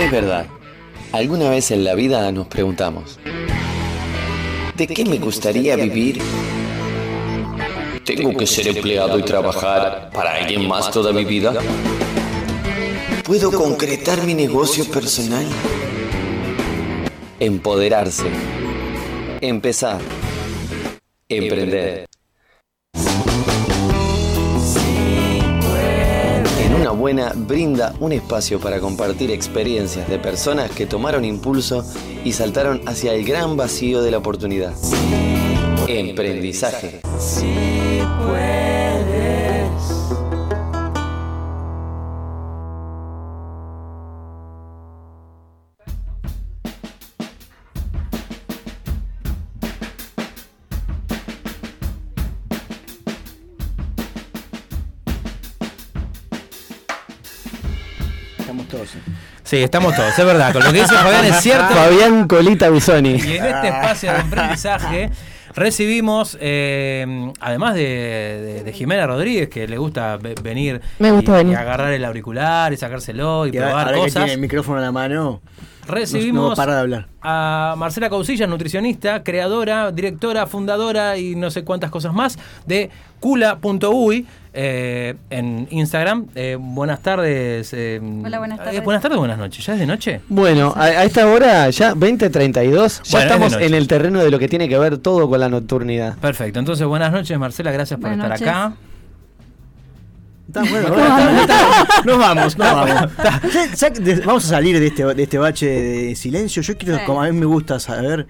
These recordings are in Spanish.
Es verdad, alguna vez en la vida nos preguntamos, ¿de qué me gustaría vivir? ¿Tengo que ser empleado y trabajar para alguien más toda mi vida? ¿Puedo concretar mi negocio personal? Empoderarse. Empezar. Emprender. Buena brinda un espacio para compartir experiencias de personas que tomaron impulso y saltaron hacia el gran vacío de la oportunidad. Emprendizaje. Todos. Sí, estamos todos, es verdad. Con lo que dice Fabián es cierto. Fabián Colita Bisoni. Y en este espacio de aprendizaje recibimos, eh, además de, de- de Jimena Rodríguez, que le gusta ve- venir, Me gusta y, venir. y agarrar el auricular y sacárselo y, probar ahora que cosas. tiene el micrófono en la mano, no, no Recibimos para de hablar. a Marcela Causilla, nutricionista, creadora, directora, fundadora y no sé cuántas cosas más de cula.uy eh, en Instagram. Eh, buenas tardes. eh, Hola, buenas eh, tardes. buenas tardes, buenas noches. ¿Ya es de noche? Bueno, a, a esta hora ya 20.32, ya Bueno, de estamos en el terreno de lo que tiene que ver todo con la nocturnidad. Perfecto. Entonces, buenas noches, Marcela. Gracias por Buenas estar acá. Está bueno, bueno, está- está- nos vamos, nos vamos. Ya- ya que de- Vamos a salir de este, de este bache de silencio. Yo quiero, Sí. como a mí me gusta saber,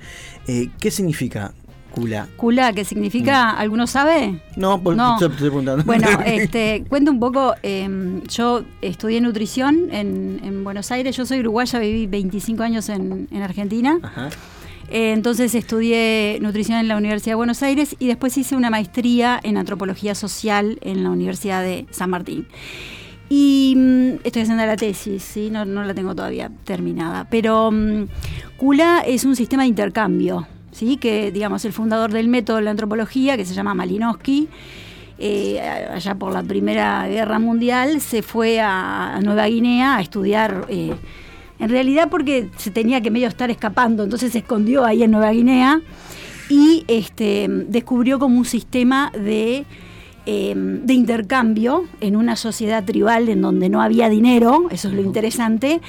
eh, ¿qué significa cula? Cula, que significa, ¿alguno sabe? No, por- No. te estoy preguntando. Bueno, este, cuento un poco, eh, yo estudié nutrición en, en Buenos Aires, yo soy uruguaya, viví 25 años en, en Argentina, Ajá. Eh, entonces estudié nutrición en la Universidad de Buenos Aires y después hice una maestría en antropología social en la Universidad de San Martín. Y mm, estoy haciendo la tesis, ¿sí? no, la tengo todavía terminada. Pero mm, CULA es un sistema de intercambio, ¿sí? que digamos el fundador del método de la antropología, que se llama Malinowski, eh, allá por la Primera Guerra Mundial, se fue a, a Nueva Guinea a estudiar, eh, en realidad porque se tenía que medio estar escapando, entonces se escondió ahí en Nueva Guinea y este, descubrió como un sistema de, eh, de intercambio en una sociedad tribal en donde no había dinero, eso es lo interesante,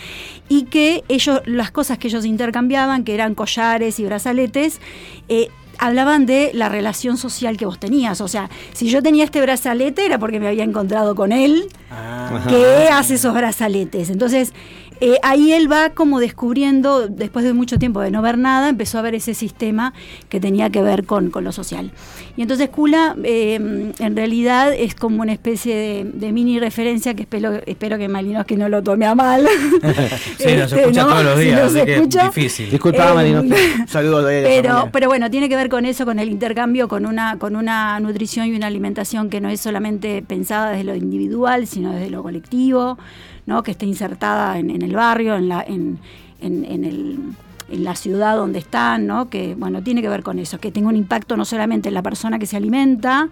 y que ellos, las cosas que ellos intercambiaban, que eran collares y brazaletes, eh, hablaban de la relación social que vos tenías. O sea, si yo tenía este brazalete era porque me había encontrado con él, Ah, que hace esos brazaletes. Entonces, eh, ahí él va como descubriendo, después de mucho tiempo de no ver nada, empezó a ver ese sistema que tenía que ver con, con lo social. Y entonces Kula, eh, en realidad, es como una especie de, de mini referencia que espero, espero que Malinowski no lo tome a mal. Sí, nos Este, escucha ¿no? todos los Si días, no así que escucha, es difícil. Disculpa, Eh, Malinowski. un saludo a la pero, pero bueno, tiene que ver con eso, con el intercambio, con una, con una nutrición y una alimentación que no es solamente pensada desde lo individual, sino desde lo colectivo, ¿no? que esté insertada en, en el barrio, en la, en- en el- en la ciudad donde están, ¿no? que bueno, tiene que ver con eso, que tenga un impacto no solamente en la persona que se alimenta,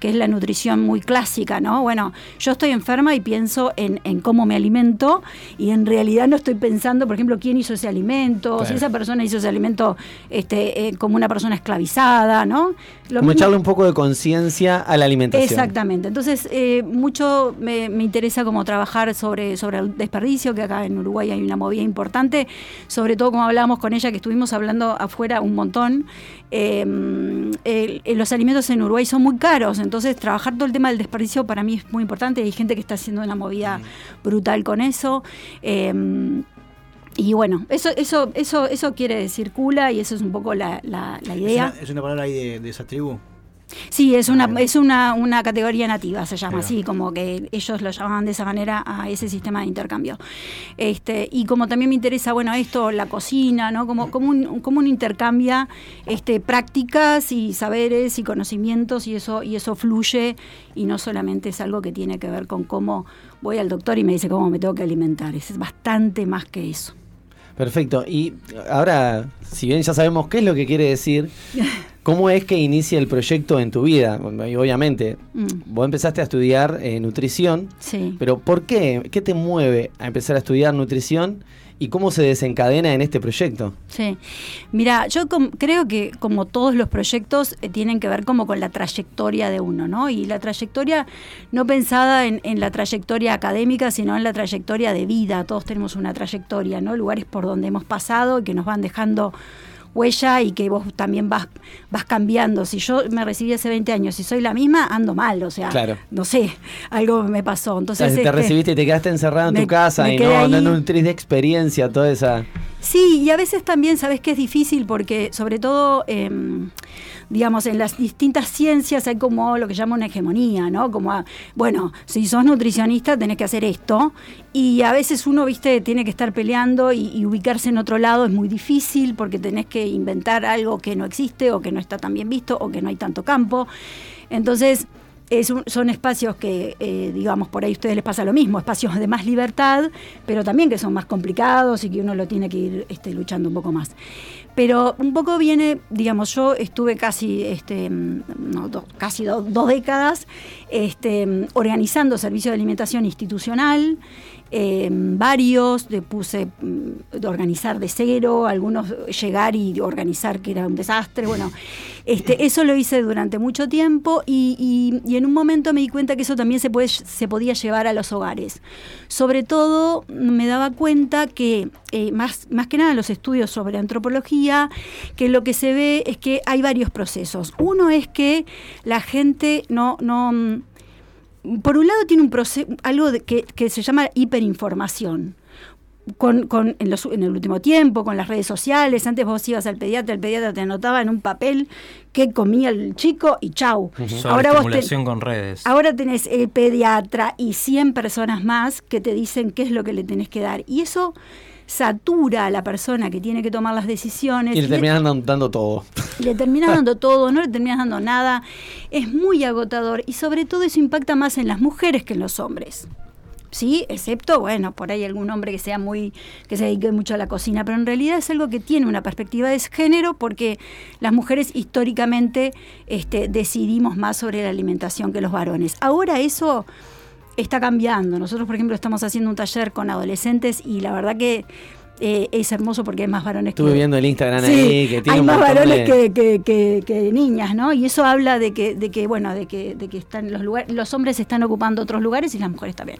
que es la nutrición muy clásica, ¿no? Bueno, yo estoy enferma y pienso en, en cómo me alimento y en realidad no estoy pensando, por ejemplo, quién hizo ese alimento, si esa persona hizo ese alimento este, eh, como una persona esclavizada, ¿no? Lo Como mismo- echarle un poco de conciencia a la alimentación. Exactamente. Entonces, eh, mucho me, me interesa como trabajar sobre, sobre el desperdicio, que acá en Uruguay hay una movida importante, sobre todo como hablábamos con ella, que estuvimos hablando afuera un montón. Eh, el- los alimentos en Uruguay son muy caros, entonces trabajar todo el tema del desperdicio para mí es muy importante. Hay gente que está haciendo una movida brutal con eso. eh, y bueno, eso, eso, eso, eso quiere decir cula y eso es un poco la, la- la es, idea. una, es una palabra ahí de, de esa tribu. Sí, es una, es una, una categoría nativa, se llama así, como que ellos lo llamaban de esa manera a ese sistema de intercambio. Este, y como también me interesa, bueno, esto, la cocina, ¿no? Como, como un, como un intercambia este, prácticas y saberes y conocimientos y eso, y eso fluye y no solamente es algo que tiene que ver con cómo voy al doctor y me dice cómo me tengo que alimentar. Es bastante más que eso. Perfecto. Y ahora, si bien ya sabemos qué es lo que quiere decir, ¿cómo es que inicia el proyecto en tu vida? Y obviamente, Mm, vos empezaste a estudiar eh, nutrición, sí. pero ¿por qué? ¿Qué te mueve a empezar a estudiar nutrición? Y cómo se desencadena en este proyecto. Sí, mira, yo creo que como todos los proyectos eh, tienen que ver como con la trayectoria de uno, ¿no? Y la trayectoria no pensada en, en, la trayectoria académica, sino en la trayectoria de vida. Todos tenemos una trayectoria, ¿no? Lugares por donde hemos pasado y que nos van dejando huella y que vos también vas, vas cambiando. Si yo me recibí hace 20 años y soy la misma, ando mal, o sea, no sé, algo me pasó. Entonces, te este, recibiste y te quedaste encerrada en tu casa y no, no un de experiencia, toda esa... Sí, y a veces también sabes que es difícil porque sobre todo... Em, digamos, en las distintas ciencias hay como lo que llama una hegemonía, ¿no? Como, ah, bueno, si sos nutricionista tenés que hacer esto y a veces uno, viste, tiene que estar peleando y, ubicarse en otro lado es muy difícil porque tenés que inventar algo que no existe o que no está tan bien visto o que no hay tanto campo. Entonces, son espacios que, eh, digamos, por ahí a ustedes les pasa lo mismo, espacios de más libertad, pero también que son más complicados y que uno lo tiene que ir este, luchando un poco más. Pero un poco viene, digamos, yo estuve casi, este, no, casi dos décadas este, organizando servicios de alimentación institucional, eh, varios, de puse mm, de organizar de cero, algunos llegar y organizar que era un desastre. Bueno, este, eso lo hice durante mucho tiempo y, en un momento me di cuenta que eso también se, puede, se podía llevar a los hogares. Sobre todo me daba cuenta que, eh, más, más que nada en los estudios sobre antropología, que lo que se ve es que hay varios procesos. Uno es que la gente no, no por un lado tiene un proceso, algo que, se llama hiperinformación. Con, en, el último tiempo, con las redes sociales, antes vos ibas al pediatra, el pediatra te anotaba en un papel qué comía el chico y chau. Ahora vos con redes. Ahora tenés el pediatra y 100 personas más que te dicen qué es lo que le tenés que dar. Y eso satura a la persona que tiene que tomar las decisiones. Y le terminas dando todo. Le terminas dando todo, no le terminas dando nada. Es muy agotador y sobre todo eso impacta más en las mujeres que en los hombres. ¿Sí? Excepto, bueno, por ahí algún hombre que sea muy, que se dedique mucho a la cocina, pero en realidad es algo que tiene una perspectiva de género porque las mujeres históricamente este, decidimos más sobre la alimentación que los varones. Ahora eso está cambiando. Nosotros, por ejemplo, estamos haciendo un taller con adolescentes y la verdad que eh, es hermoso porque hay más varones Estuve viendo el Instagram ahí que tiene hay más varones que, niñas, ¿no? Y eso habla de que, de que bueno, de que, de que están los lugares, los hombres están ocupando otros lugares y las mujeres también.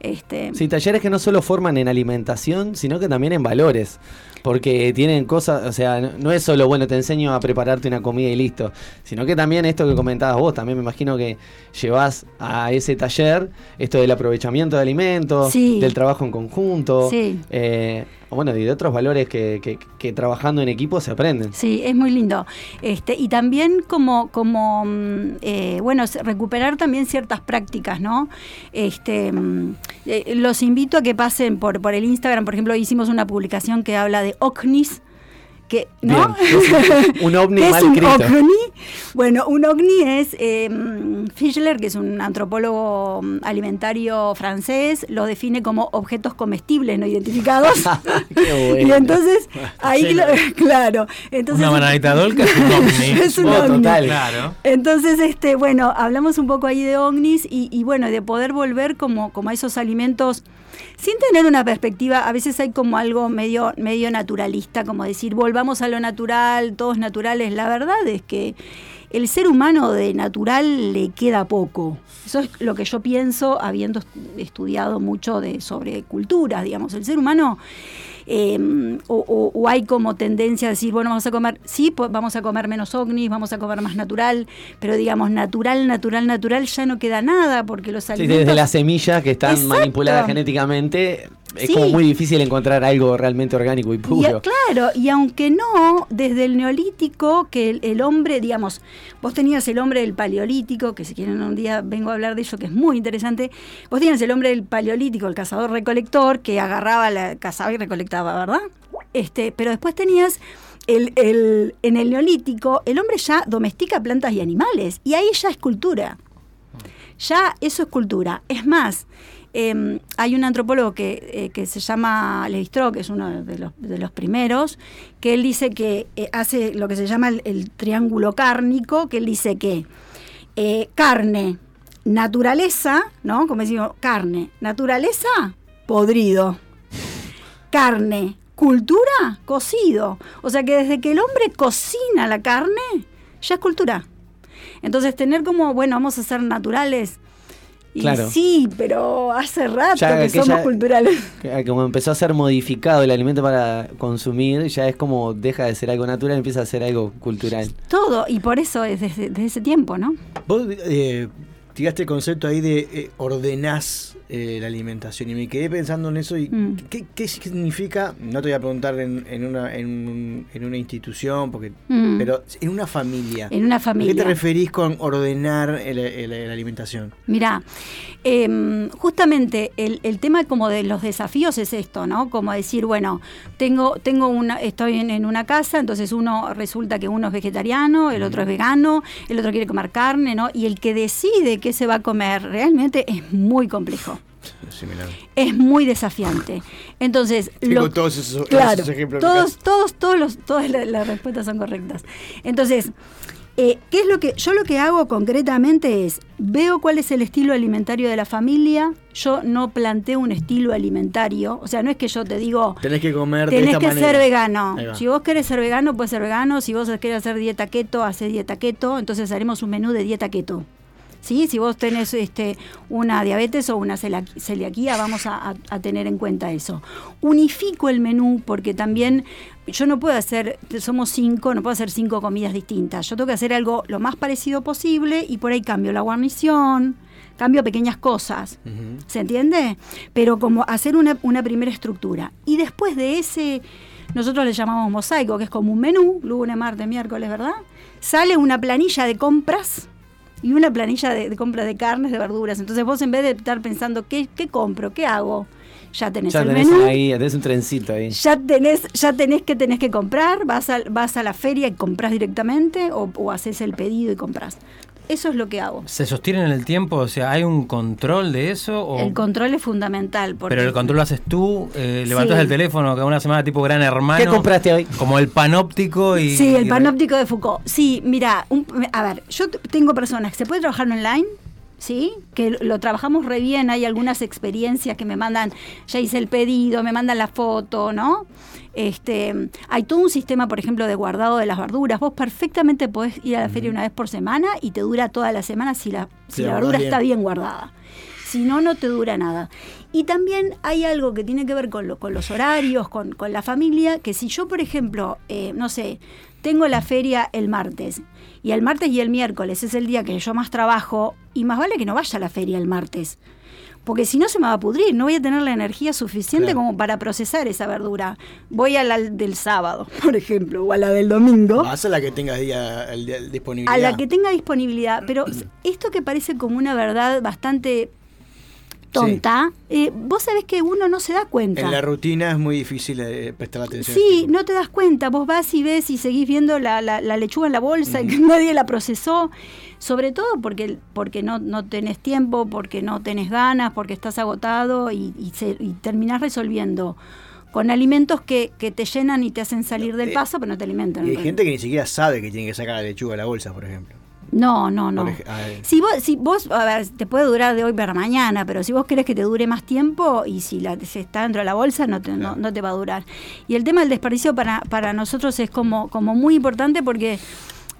Este... Sí, talleres que no solo forman en alimentación, sino que también en valores. Porque tienen cosas, o sea, no es solo, bueno, te enseño a prepararte una comida y listo, sino que también esto que comentabas vos, también me imagino que llevas a ese taller esto del aprovechamiento de alimentos, del trabajo en conjunto. Sí. Eh, bueno, y de otros valores que, trabajando en equipo se aprenden. Sí, es muy lindo. Este, y también como, como mm, eh, bueno, recuperar también ciertas prácticas, ¿no? Este, mm, eh, los invito a que pasen por, por el Instagram, por ejemplo, hicimos una publicación que habla de OCNIS, que, ¿no? un ovni mal un ovni? Bueno, un ovni es eh, Fischler, que es un antropólogo mm, alimentario francés, lo define como objetos comestibles no identificados. Y entonces, ahí, claro. Entonces, Una manadita dolca es un ovni. es un ovni. Claro. Entonces, este, bueno, hablamos un poco ahí de ovnis y, y bueno, de poder volver como, como a esos alimentos sin tener una perspectiva, a veces hay como algo medio, medio naturalista, como decir, volvamos a lo natural, todos naturales. La verdad es que el ser humano de natural le queda poco. Eso es lo que yo pienso habiendo estudiado mucho de, sobre culturas, digamos. El ser humano Em, o, hay como tendencia a decir, bueno, vamos a comer, sí, pues vamos a comer menos ovnis, vamos a comer más natural, pero digamos, natural, natural, natural, ya no queda nada porque los alimentos... Sí, desde las semillas que están manipuladas genéticamente, es como muy difícil encontrar algo realmente orgánico y puro. claro, y aunque no, desde el neolítico, que el, hombre, digamos, vos tenías el hombre del paleolítico, que si quieren un día vengo a hablar de eso, que es muy interesante, vos tenías el hombre del paleolítico, el cazador-recolector, que agarraba, la, cazaba y recolectaba, ¿verdad? Este, pero después tenías el, el, en el neolítico, el hombre ya domestica plantas y animales, y ahí ya es cultura. Ya eso es cultura. Es más, Em, hay un antropólogo que, eh, se llama Levi que es uno de los, primeros, que él dice que eh, hace lo que se llama el, triángulo cárnico, que él dice que eh, carne, naturaleza, ¿no? Como decimos, carne, naturaleza, podrido. carne. Cultura, cocido. O sea que desde que el hombre cocina la carne, ya es cultura. Entonces tener como, bueno, vamos a ser naturales. Y Claro. sí, pero hace rato Ya que que somos ya- culturales. Que- Como empezó a ser modificado el alimento para consumir, ya es como deja de ser algo natural, empieza a ser algo cultural. Todo, y por eso es desde, desde ese tiempo, ¿no? Vos eh, tiraste el concepto ahí de eh, ordenás eh, la alimentación y me quedé pensando en eso y Mm. ¿qué, qué significa? No te voy a preguntar en, en una, en, en una institución, porque, Mm. pero en una familia. En una ¿A qué familia. te referís con ordenar la alimentación? Mirá, em, justamente el, el tema como de los desafíos es esto, ¿no? Como decir, bueno, tengo, tengo una, estoy en, en una casa, entonces uno resulta que uno es vegetariano, el otro es vegano, el otro quiere comer carne, ¿no? Y el que decide qué se va a comer realmente es muy complejo. Similar. Es muy desafiante. Entonces, todos esos, claro, esos ejemplos. en mi todos, todos, todos los, todas la- las respuestas son correctas. Entonces, eh, ¿qué es lo que yo lo que hago concretamente es veo cuál es el estilo alimentario de la familia. Yo no planteo un estilo alimentario, o sea, no es que yo te digo Tenés que comer de tenés esta que manera. ser vegano. Si vos querés ser vegano, puedes ser vegano. Si vos querés hacer dieta keto, haces dieta keto. Entonces haremos un menú de dieta keto. ¿Sí? Si vos tenés este, una diabetes o una celiaquía, vamos a, a- a tener en cuenta eso. Unifico el menú porque también yo no puedo hacer, somos cinco, no puedo hacer cinco comidas distintas. Yo tengo que hacer algo lo más parecido posible y por ahí cambio la guarnición, cambio pequeñas cosas. ¿Se entiende? Pero como hacer una, una primera estructura. Y después de ese, nosotros le llamamos mosaico, que es como un menú, lunes, martes, miércoles, ¿verdad? Sale una planilla de compras y una planilla de, de compra de carnes, de verduras. Entonces vos en vez de estar pensando, ¿qué, qué compro? ¿Qué hago? Ya tenés Ya el tenés menú. ahí, tenés un trencito ahí. Ya tenés, ya tenés que tenés que comprar, vas a, vas a la feria y compras directamente o, o haces el pedido y compras. Eso es lo que hago. ¿Se sostiene en el tiempo? O sea, ¿hay un control de eso? O... El control es fundamental. Porque Pero el control lo haces tú, eh, levantás Sí. el teléfono cada una semana tipo gran hermano. ¿Qué compraste hoy? Como el panóptico y... Sí, el y- panóptico de Foucault. Sí, mira, un- a ver, yo tengo personas que se puede trabajar online, ¿sí? Que lo, trabajamos re bien, hay algunas experiencias que me mandan, ya hice el pedido, me mandan la foto, ¿no? Este, hay todo un sistema, por ejemplo, de guardado de las verduras. Vos perfectamente podés ir a la feria una vez por semana y te dura toda la semana si la, si verdura está bien. bien guardada. Si no, no te dura nada. Y también hay algo que tiene que ver con, lo- con los horarios, con, con la familia, que si yo, por ejemplo, eh, no sé, tengo la feria el martes, y el martes y el miércoles es el día que yo más trabajo, y más vale que no vaya a la feria el martes. Porque si no se me va a pudrir, no voy a tener la energía suficiente Claro. como para procesar esa verdura. Voy a la del sábado, por ejemplo, o a la del domingo. Vas a la que tengas día, el disponibilidad. A la que tenga disponibilidad. Pero esto que parece como una verdad bastante tonta, eh, vos sabés que uno no se da cuenta. En la rutina es muy difícil eh, prestar atención. Sí, no te das cuenta. Vos vas y ves y seguís viendo la, la- la lechuga en la bolsa y que nadie la procesó. Sobre todo porque, porque no, no tenés tiempo, porque no tenés ganas, porque estás agotado y, y, se- y terminás resolviendo con alimentos que, que te llenan y te hacen salir del eh, paso, pero no te alimentan. Y hay en gente que ni siquiera sabe que tiene que sacar la lechuga de la bolsa, por ejemplo. No, no, no. Si vos, si vos, a ver, te puede durar de hoy para mañana, pero si vos querés que te dure más tiempo y si la, se está dentro de la bolsa, no te, no- no, te va a durar. Y el tema del desperdicio para, para nosotros es como, como muy importante porque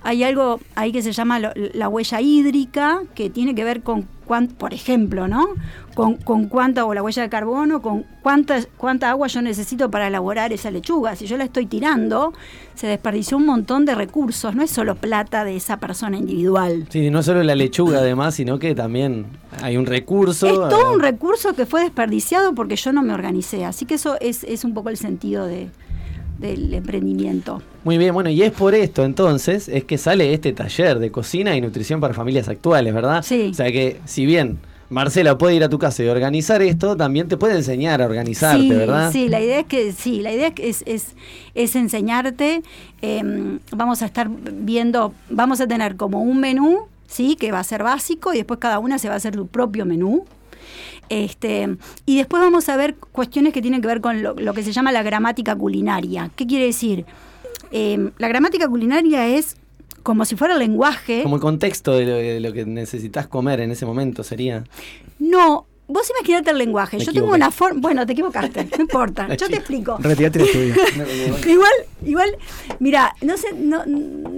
hay algo ahí que se llama lo- la huella hídrica, que tiene que ver con, cuán, por ejemplo, ¿no? Con, con cuánta, o la huella de carbono, con cuánta, cuánta agua yo necesito para elaborar esa lechuga. Si yo la estoy tirando, se desperdició un montón de recursos, no es solo plata de esa persona individual. Sí, no solo la lechuga además, sino que también hay un recurso. Es todo un recurso que fue desperdiciado porque yo no me organicé. Así que eso es, es un poco el sentido de, del emprendimiento. Muy bien, bueno, y es por esto entonces, es que sale este taller de cocina y nutrición para familias actuales, ¿verdad? Sí. O sea que si bien Marcela puede ir a tu casa y organizar esto, también te puede enseñar a organizarte, sí, ¿verdad? Sí, la idea es que sí, la idea es, que es, es, es enseñarte. eh, vamos a estar viendo, vamos a tener como un menú, sí, que va a ser básico y después cada una se va a hacer su propio menú. Este, y después vamos a ver cuestiones que tienen que ver con lo, lo que se llama la gramática culinaria. ¿Qué quiere decir? Eh, la gramática culinaria es como si fuera el lenguaje. Como el contexto de lo, de lo que necesitas comer en ese momento sería. No, vos imaginate el lenguaje. Me Yo tengo una forma. Bueno, te equivocaste, no importa. Yo te explico. Retirate el estudio. igual, igual, mira, no sé, no,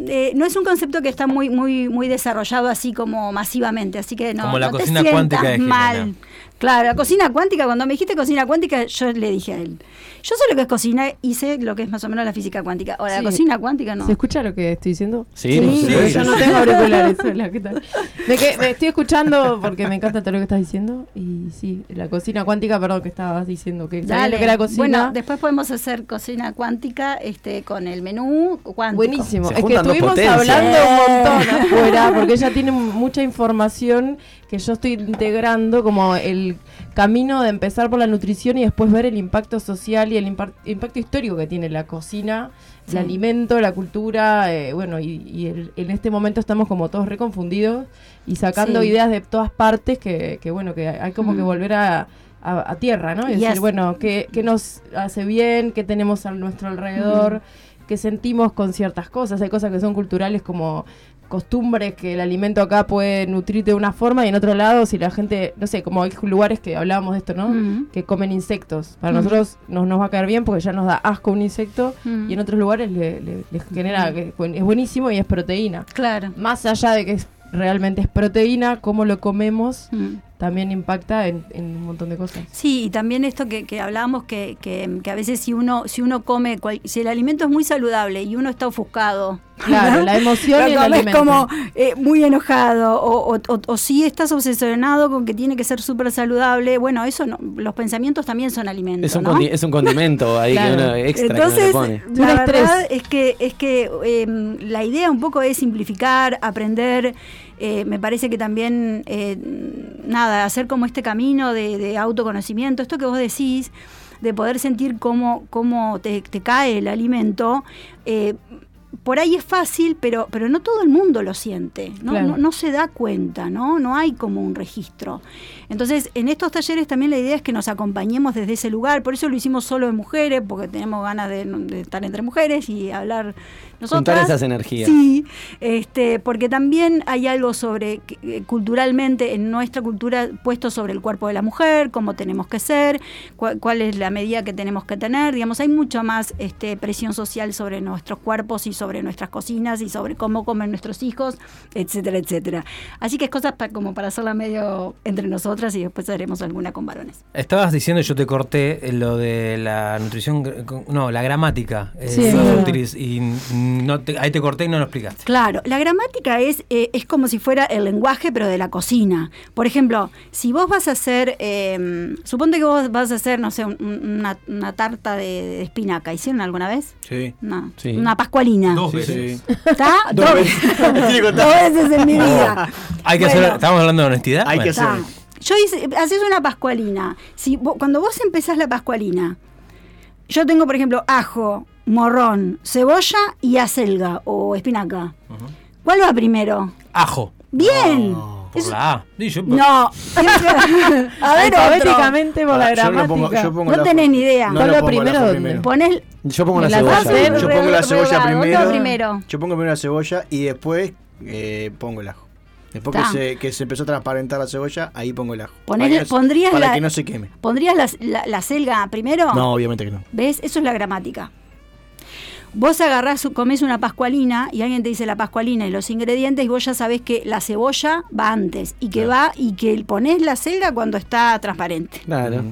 eh, no es un concepto que está muy, muy, muy desarrollado así como masivamente, así que no. Como la no cocina cuántica de Jimena. mal. Claro, la cocina cuántica, cuando me dijiste cocina cuántica, yo le dije a él, yo sé lo que es cocina y sé lo que es más o menos la física cuántica. Ahora, Sí. la cocina cuántica no. ¿Se escucha lo que estoy diciendo? Sí, Sí. yo no tengo auriculares. hola, ¿qué tal? Me, que- me estoy escuchando porque me encanta todo lo que estás diciendo. Y sí, la cocina cuántica, perdón, que estabas diciendo que Dale. lo que era cocina. Bueno, después podemos hacer cocina cuántica este, con el menú cuántico. Buenísimo. Se Es que estuvimos potencias. hablando un montón afuera porque ella tiene mucha información que yo estoy integrando como el camino de empezar por la nutrición y después ver el impacto social y el impacto histórico que tiene la cocina, Sí. el alimento, la cultura, eh, bueno, y, y el- en este momento estamos como todos reconfundidos y sacando Sí. ideas de todas partes que, que bueno, que hay como que volver a, a- a tierra, ¿no? Y decir, bueno, ¿qué, qué nos hace bien? ¿Qué tenemos a nuestro alrededor? que sentimos con ciertas cosas. Hay cosas que son culturales como costumbres que el alimento acá puede nutrirte de una forma y en otro lado si la gente, no sé, como hay lugares que hablábamos de esto, ¿no? Que comen insectos. Para nosotros nos, nos va a caer bien porque ya nos da asco un insecto y en otros lugares le, le- les genera, que es buenísimo y es proteína. Claro. Más allá de que es- realmente es proteína, cómo lo comemos Mm. También impacta en, en un montón de cosas. Sí, y también esto que, que hablábamos, que, que, que a veces si uno, si uno come, cual- si el alimento es muy saludable y uno está ofuscado, Claro, la emoción lo y el alimento. como eh, muy enojado, o, o, o- o si estás obsesionado con que tiene que ser súper saludable, bueno, eso no, los pensamientos también son alimentos. Es un, ¿no? condi- es un condimento ahí Claro. que uno extra Entonces, que uno le pone. La verdad es que, es que eh, la idea un poco es simplificar, aprender. Eh, me parece que también, eh, nada, hacer como este camino de, de autoconocimiento, esto que vos decís, de poder sentir cómo, cómo te, te cae el alimento. eh, por ahí es fácil, pero, pero no todo el mundo lo siente, ¿no? Claro. No, no se da cuenta, ¿no? No hay como un registro. Entonces, en estos talleres también la idea es que nos acompañemos desde ese lugar, por eso lo hicimos solo de mujeres, porque tenemos ganas de, de estar entre mujeres y hablar nosotras. Juntar esas energías. Sí, este, porque también hay algo sobre, que, eh, culturalmente, en nuestra cultura, puesto sobre el cuerpo de la mujer, cómo tenemos que ser, cuál, cuál es la medida que tenemos que tener, digamos, hay mucho más este, presión social sobre nuestros cuerpos y sobre nuestras cocinas y sobre cómo comen nuestros hijos, etcétera, etcétera. Así que es cosas pa- como para hacerla medio entre nosotras y después haremos alguna con varones. Estabas diciendo, yo te corté eh, lo de la nutrición, con- no, la gramática. eh, Sí. no Sí. y no te- ahí te corté y no lo explicaste. Claro, la gramática es, eh, es como si fuera el lenguaje, pero de la cocina. Por ejemplo, si vos vas a hacer, eh, suponte que vos vas a hacer, no sé, un- un- una, una tarta de, de espinaca. ¿Hicieron alguna vez? Sí. No, Sí. una pascualina. Dos veces. sí. ¿Está? Dos Dos veces. Dos veces en mi vida. Hay que Bueno. hacer, estamos hablando de honestidad. Hay que hacer-. Yo hice, haces una pascualina. Si cuando vos empezás la pascualina, yo tengo, por ejemplo, ajo, morrón, cebolla y acelga o espinaca. ¿Cuál va primero? Ajo. Bien. Por Es- la A. Sí, yo- No. a ver. Alfabéticamente por la yo gramática. pongo- yo pongo No tenés ni idea. No lo primero. Ponés Yo pongo la cebolla. Yo pongo la cebolla primero. primero. Yo pongo primero la cebolla y después eh, pongo el ajo. Después que se, que se empezó a transparentar la cebolla, ahí pongo el ajo. Para que, no se- pondrías para la- que no se queme. ¿Pondrías la, la- la selga primero? No, obviamente que no. ¿Ves? Eso es la gramática. Vos agarrás, comés una pascualina y alguien te dice la pascualina y los ingredientes y vos ya sabés que la cebolla va antes y que va y que ponés la selga cuando está transparente. Claro.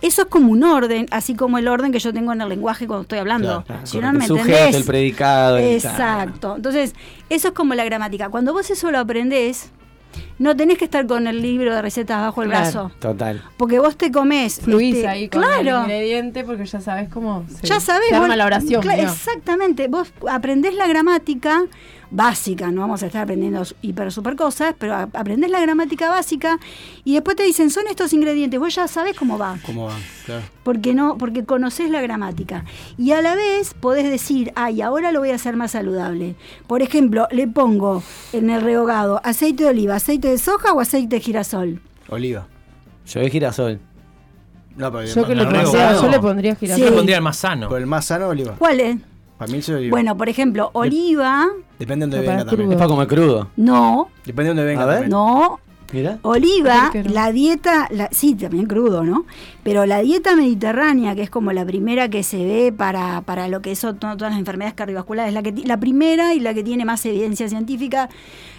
Eso es como un orden, así como el orden que yo tengo en el lenguaje cuando estoy hablando. Claro, si no, no el me entendés. el predicado. Exacto. Entonces, eso es como la gramática. Cuando vos eso lo aprendés, no tenés que estar con el libro de recetas bajo el Claro. brazo. Total. Porque vos te comés. Fluís este, ahí con el claro. ingrediente porque ya sabes cómo se, Ya sabés. se arma vos- la oración. Exactamente. Vos aprendés la gramática básica, no vamos a estar aprendiendo hiper super cosas, pero a- aprendés la gramática básica y después te dicen, son estos ingredientes, vos ya sabés cómo va, ¿Cómo va? Claro. porque no, porque conocés la gramática. Y a la vez podés decir, ay, ahora lo voy a hacer más saludable. Por ejemplo, le pongo en el rehogado aceite de oliva, aceite de soja o aceite de girasol. Oliva. Yo de girasol. No, pero Yo, que le pondría, no. yo le pondría Yo girasol. le Sí. pondría el más sano. Por el más sano, oliva. ¿Cuál es? Para mí es oliva. Bueno, por ejemplo, oliva, Depende de donde Para venga también. Es crudo. para comer crudo. no, Depende de donde venga A ver. también. no, Mira. Oliva, la dieta, la- sí, también crudo, ¿no? Pero la dieta mediterránea, que es como la primera que se ve para, para lo que son to- todas las enfermedades cardiovasculares, la, que, ti- la primera y la que tiene más evidencia científica,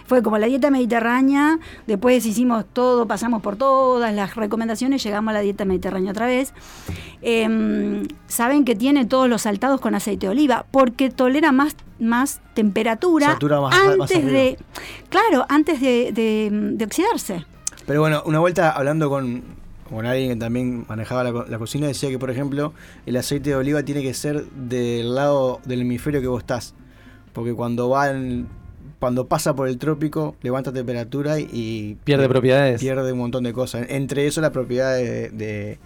fue como la dieta mediterránea, después hicimos todo, pasamos por todas las recomendaciones, llegamos a la dieta mediterránea otra vez. Em, saben que tiene todos los saltados con aceite de oliva, porque tolera más, más temperatura más- antes de, claro, antes de, de- de oxidarse. Pero bueno, una vuelta hablando con, con alguien que también manejaba la, la cocina, decía que, por ejemplo, el aceite de oliva tiene que ser del lado del hemisferio que vos estás. Porque cuando va en- cuando pasa por el trópico, levanta temperatura y, Pierde propiedades. pierde un montón de cosas. Entre eso, la propiedad de, de-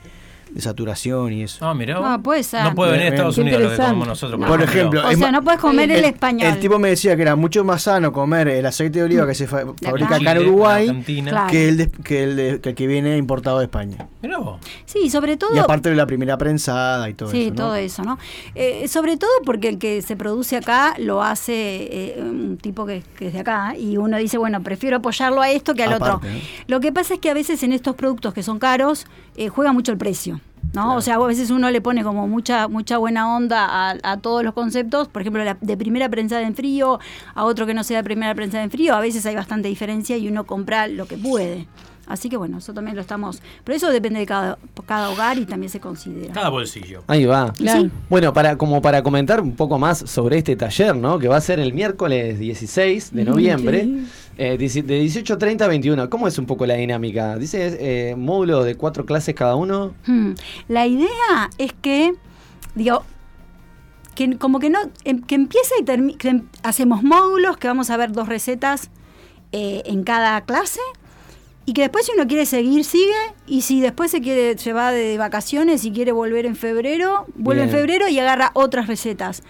de saturación y eso. Ah, mirá. Ah, puede ser. No puede venir a Estados. Unidos lo que comemos nosotros. Por ejemplo, O sea, no puedes comer el, español. El tipo me decía que era mucho más sano comer el aceite de oliva que se fa- fabrica acá en Uruguay que el, de- que, el de- que el que viene importado de España. Mirá vos. Sí, sobre todo. Y aparte de la primera prensada y todo sí, eso. ¿no? todo eso, ¿no? Eh, sobre todo porque el que se produce acá lo hace eh, un tipo que, que es de acá y uno dice, bueno, prefiero apoyarlo a esto que al Aparte, otro. ¿no? Lo que pasa es que a veces en estos productos que son caros eh, juega mucho el precio. ¿No? O sea, a veces uno le pone como mucha mucha buena onda a, a todos los conceptos, por ejemplo, la de primera prensada en frío, a otro que no sea de primera prensada en frío, a veces hay bastante diferencia y uno compra lo que puede. Así que bueno, eso también lo estamos... Pero eso depende de cada, cada hogar y también se considera. Cada bolsillo. Ahí va. Claro. Sí. Bueno, para como para comentar un poco más sobre este taller, ¿no? Que va a ser el miércoles 16 de noviembre, eh, de 18.30 a 21. ¿Cómo es un poco la dinámica? Dice eh, módulo de cuatro clases cada uno. Hmm. La idea es que, digo, que como que no, em- que empieza y termina, que em- hacemos módulos, que vamos a ver dos recetas eh, en cada clase, y que después si uno quiere seguir, sigue, y si después se quiere, se va de vacaciones y quiere volver en febrero, vuelve en febrero y agarra otras recetas.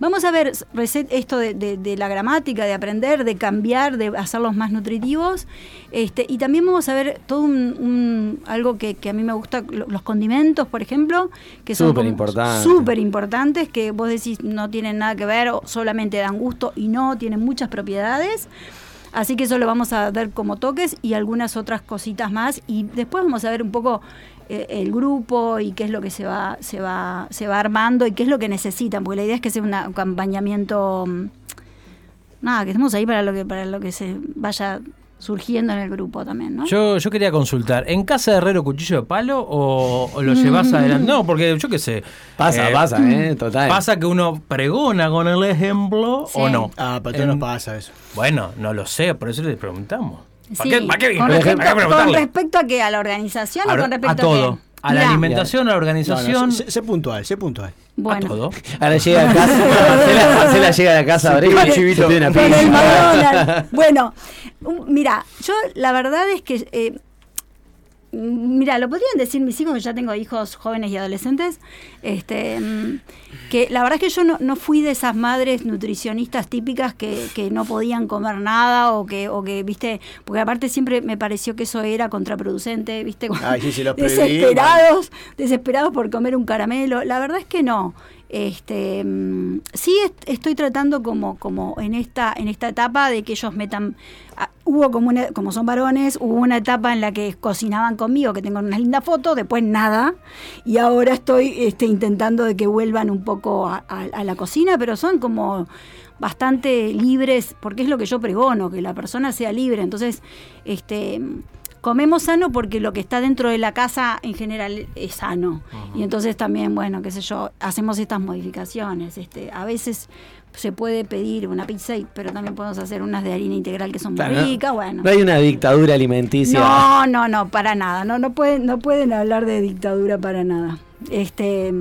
Vamos a ver recet- esto de, de- de la gramática, de aprender, de cambiar, de hacerlos más nutritivos, este, y también vamos a ver todo un, un- algo que, que a mí me gusta, lo- los condimentos, por ejemplo, que son Súper como importante. súper importantes, que vos decís no tienen nada que ver o solamente dan gusto y no, tienen muchas propiedades. Así que eso lo vamos a ver como toques y algunas otras cositas más. Y después vamos a ver un poco eh, el grupo y qué es lo que se va, se va, se va armando y qué es lo que necesitan, porque la idea es que sea un acompañamiento mm, nada, que estemos ahí para lo que, para lo que se vaya surgiendo en el grupo también, ¿no? Yo, yo quería consultar, ¿en casa de herrero cuchillo de palo o, o lo llevas adelante? No, porque yo qué sé. Pasa, eh, pasa, ¿eh? Total. Pasa que uno pregona con el ejemplo Sí. o no. Ah, pero nos pasa eso. Bueno, no lo sé, por eso le preguntamos. ¿Para Sí, qué, para qué- con, para qué respecto, con respecto a que a la organización A, o con respecto a todo. qué? A la alimentación, a la organización, no, sé, sé puntual, sé puntual. Bueno. a todo. Ahora llega a casa, Marcela, Marcela llega a la casa, abre el el- chivito, con el. Bueno, mira, yo la verdad es que, eh, mira, lo podrían decir mis hijos, que ya tengo hijos jóvenes y adolescentes, este, mm, que la verdad es que yo no, no fui de esas madres nutricionistas típicas que, que no podían comer nada o que, o que, viste, porque aparte siempre me pareció que eso era contraproducente, viste, Ay, sí, sí, lo prohibí, desesperados, desesperados por comer un caramelo. La verdad es que no. Este, mm, sí est- estoy tratando como, en esta, en esta etapa de que ellos metan, ah, hubo como una, como son varones, hubo una etapa en la que cocinaban conmigo, que tengo unas lindas fotos, después nada, y ahora estoy este, intentando de que vuelvan un poco a- a la cocina, pero son como bastante libres, porque es lo que yo pregono, que la persona sea libre. Entonces, este comemos sano porque lo que está dentro de la casa en general es sano. Y entonces también, bueno, qué sé yo, hacemos estas modificaciones. Este, a veces se puede pedir una pizza, y- pero también podemos hacer unas de harina integral que son muy Claro, ricas, bueno. No hay una dictadura alimenticia. No, no, no, para nada. No, no pueden, no pueden hablar de dictadura para nada. Este,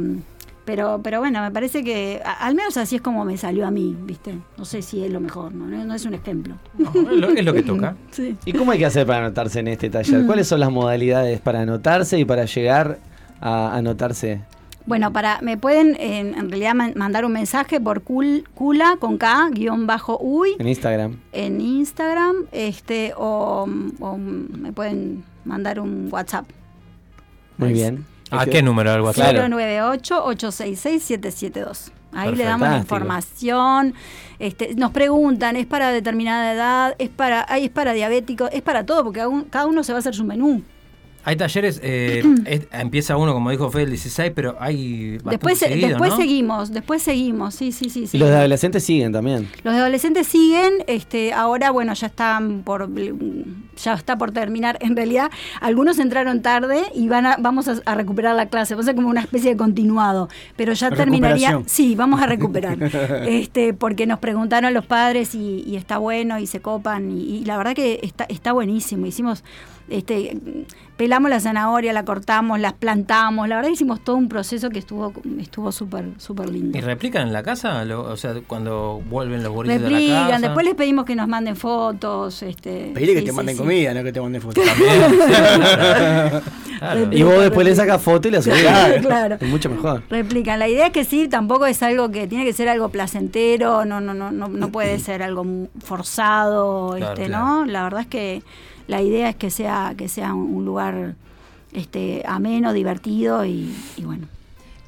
pero, pero bueno, me parece que a- al menos así es como me salió a mí, ¿viste? No sé si es lo mejor, no, no es un ejemplo. No, es, lo, es lo que toca. Sí. ¿Y cómo hay que hacer para anotarse en este taller? ¿Cuáles son las modalidades para anotarse y para llegar a anotarse? Bueno, para me pueden en, en realidad man- mandar un mensaje por cul, cula con K guion bajo uy En Instagram. en Instagram, este o, o me pueden mandar un WhatsApp. Muy bien. ¿A qué número del WhatsApp? Claro. 098 866 772. Ahí le damos la Fantástico. información. Este, nos preguntan, ¿es para determinada edad? ¿Es para, ay, es para diabéticos? Es para todo, porque cada un- cada uno se va a hacer su menú. Hay talleres, eh, es- empieza uno, como dijo Fede, el 16, pero hay Después, se- seguido, después ¿no? seguimos, después seguimos, sí, sí, sí. Y sí. los de adolescentes siguen también. Los de adolescentes siguen, este, ahora bueno, ya están por ya está por terminar. En realidad, algunos entraron tarde y van a, vamos a, a recuperar la clase, va a ser como una especie de continuado, pero ya terminaría, sí, vamos a recuperar. este, porque nos preguntaron los padres y, y está bueno y se copan y, y la verdad que está está buenísimo. Hicimos este pelamos la zanahoria, la cortamos, las plantamos, la verdad que hicimos todo un proceso que estuvo estuvo súper súper lindo. ¿Y replican en la casa? Lo- o sea, cuando vuelven los gurises de la Replican, casa. después les pedimos que nos manden fotos. Este, Pedirle que te sí, manden sí. Comida, no que te manden fotos. Claro. Y vos después le sacas foto y la subís. Claro, claro. Es mucho mejor. Replican. La idea es que sí, tampoco es algo que tiene que ser algo placentero, no, no, no, no, no puede ser algo forzado, Claro, este, claro. ¿no? La verdad es que la idea es que sea, que sea un un lugar este, ameno, divertido y, y bueno.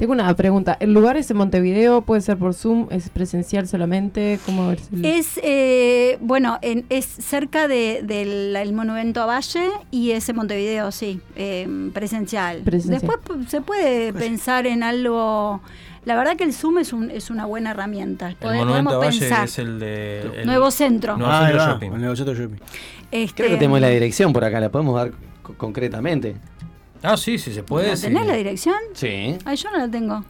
Tengo una pregunta. ¿El lugar es en Montevideo? ¿Puede ser por Zoom? ¿Es presencial solamente? ¿Cómo es el- Es, eh, bueno, en- es cerca de- del el monumento a Valle y es en Montevideo, sí, eh, presencial. Presencial. Después pu- se puede pensar en algo. La verdad que el Zoom es, un, es una buena herramienta. El monumento podemos Valle pensar. es el de... el- Nuevo centro. Nuevo Ah, centro shopping. el nuevo centro shopping. Este, Creo que tenemos la dirección por acá, la podemos dar co- concretamente. Ah, sí, sí se puede. ¿la sí. ¿Tenés la dirección? Sí. Ay, yo no la tengo.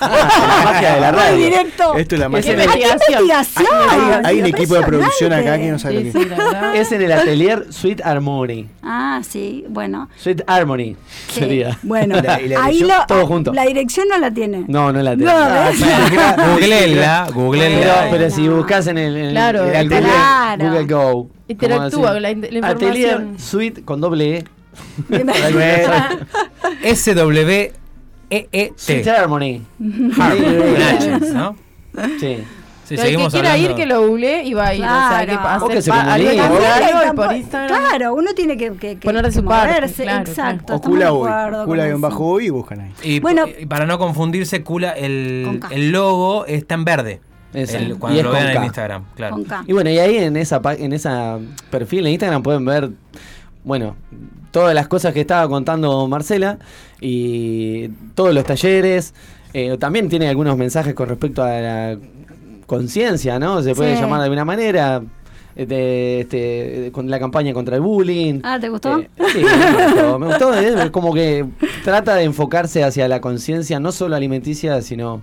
la magia de la radio. directo. Esto es la magia. ¿Qué el- investigación? investigación! Hay, hay un equipo de producción acá que no sabe Sí, lo que sí, la verdad. Es en el atelier Sweet Harmony. Ah, sí, bueno. Sweet Harmony sí. sería. Bueno, La- y la ahí lo, todo junto. La dirección no la tiene. No, no la tengo. No, ¿ves? Googleenla, Pero, googleenla. pero si buscas en el, en Claro, el Google, claro. Google Go. Interactúa ¿cómo con la, la Atelier. Sweet con doble E. S-W-E-E-T. Sweet Harmony. Natchez, ¿no? Sí. Sí, el que seguimos quiera hablando. ir, que lo googlee y va a ir. O sea, que Claro. O que se comunique. en y por Instagram. Claro, uno tiene que, que, que- Poner de que su parte, moverse, claro, exacto. O Cula Cula bajo y buscan ahí. Y, Bueno. y para no confundirse, Cula, el, el logo está en verde. El- Y cuando es lo vean en. Instagram, claro. Y bueno, y ahí en esa pa- en esa perfil de Instagram pueden ver, bueno, todas las cosas que estaba contando Marcela y todos los talleres. Eh, también tiene algunos mensajes con respecto a la conciencia, ¿no? Se puede Sí. llamar de alguna manera. De, este, con la campaña contra el bullying. Ah, ¿te gustó? Eh, sí, me gustó. Me gustó, es como que trata de enfocarse hacia la conciencia, no solo alimenticia, sino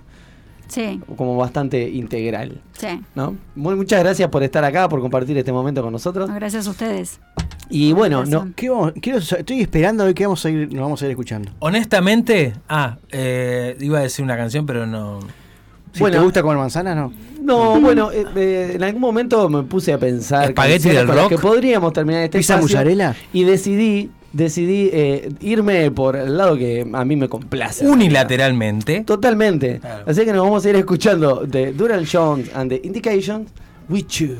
Sí, como bastante integral. sí. ¿no? Muy, muchas gracias por estar acá, por compartir este momento con nosotros. No, gracias a ustedes. Y bueno, no. ¿Qué vamos- quiero sa- estoy esperando a ver qué vamos a ir, nos vamos a ir escuchando. Honestamente, ah, eh, iba a decir una canción, pero no. Si Bueno. te gusta comer manzanas, no. no, bueno, eh, eh, en algún momento me puse a pensar ¿Espagueti canciones del rock? que podríamos terminar este ¿Pizza espacio, mozzarella? y decidí decidí eh, irme por el lado que a mí me complace. Unilateralmente. Totalmente. Claro. Así que nos vamos a ir escuchando de Duran Jones and the Indications with you.